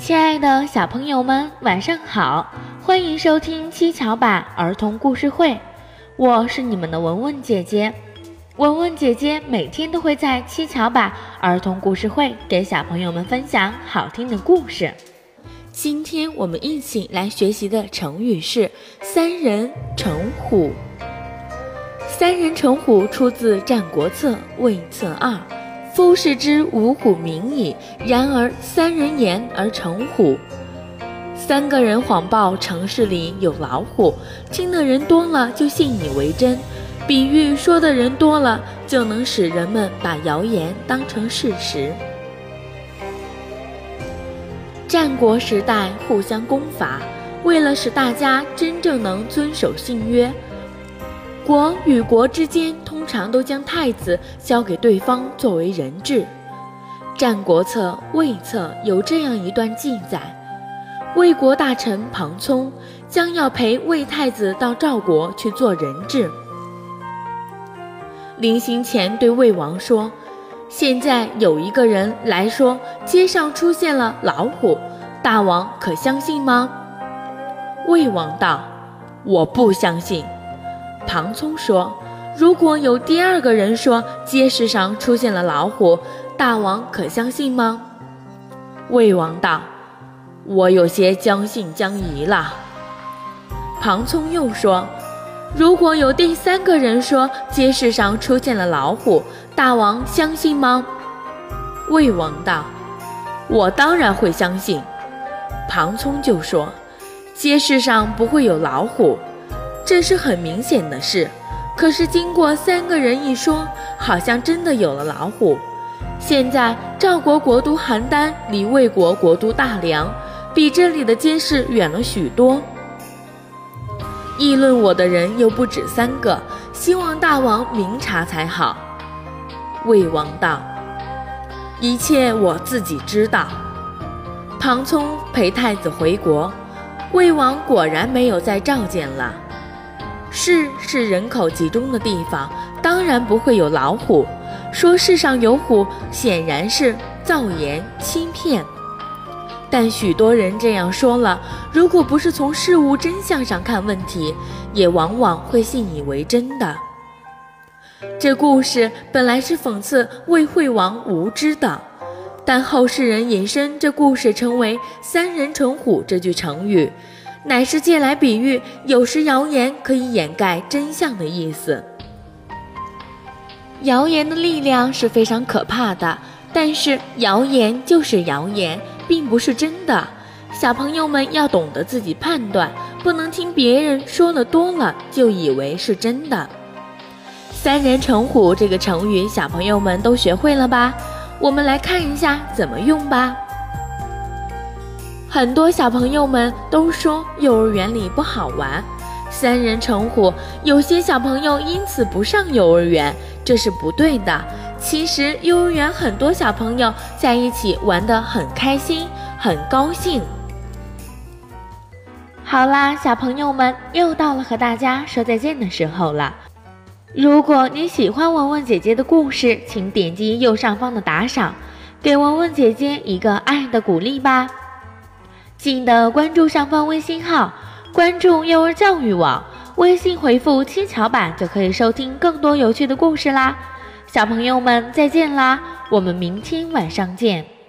亲爱的小朋友们，晚上好！欢迎收听七巧板儿童故事会，我是你们的文文姐姐。文文姐姐每天都会在七巧板儿童故事会给小朋友们分享好听的故事。今天我们一起来学习的成语是“三人成虎”。三人成虎出自《战国策·魏策二》，夫士之五虎名矣，然而三人言而成虎。三个人谎报城市里有老虎，听的人多了就信以为真。比喻说的人多了，就能使人们把谣言当成事实。战国时代互相攻伐，为了使大家真正能遵守信约，国与国之间通常都将太子交给对方作为人质。《战国策·魏策》有这样一段记载：魏国大臣庞聪将要陪魏太子到赵国去做人质。临行前对魏王说：“现在有一个人来说街上出现了老虎，大王可相信吗？”魏王道：“我不相信。”庞聪说：“如果有第二个人说街市上出现了老虎，大王可相信吗？”魏王道：“我有些将信将疑了。”庞聪又说。如果有第三个人说街市上出现了老虎，大王相信吗？魏王道：“我当然会相信。”庞聪就说：“街市上不会有老虎，这是很明显的事。可是经过三个人一说，好像真的有了老虎。现在赵国国都邯郸离魏国国都大梁，比这里的街市远了许多。”议论我的人又不止三个，希望大王明察才好。魏王道：“一切我自己知道。”庞聪陪太子回国，魏王果然没有再召见了。市是人口集中的地方，当然不会有老虎。说世上有虎，显然是造言欺骗。但许多人这样说了，如果不是从事物真相上看问题，也往往会信以为真的。这故事本来是讽刺魏惠王无知的，但后世人引申这故事成为“三人成虎”这句成语，乃是借来比喻有时谣言可以掩盖真相的意思。谣言的力量是非常可怕的，但是谣言就是谣言。并不是真的，小朋友们要懂得自己判断，不能听别人说的多了就以为是真的。三人成虎这个成语，小朋友们都学会了吧？我们来看一下怎么用吧。很多小朋友们都说幼儿园里不好玩，三人成虎，有些小朋友因此不上幼儿园，这是不对的。其实幼儿园很多小朋友在一起玩得很开心，很高兴。好啦，小朋友们，又到了和大家说再见的时候了。如果你喜欢文文姐姐的故事，请点击右上方的打赏，给文文姐姐一个爱的鼓励吧。记得关注上方微信号，关注幼儿教育网，微信回复“七巧板”就可以收听更多有趣的故事啦。小朋友们，再见啦！我们明天晚上见。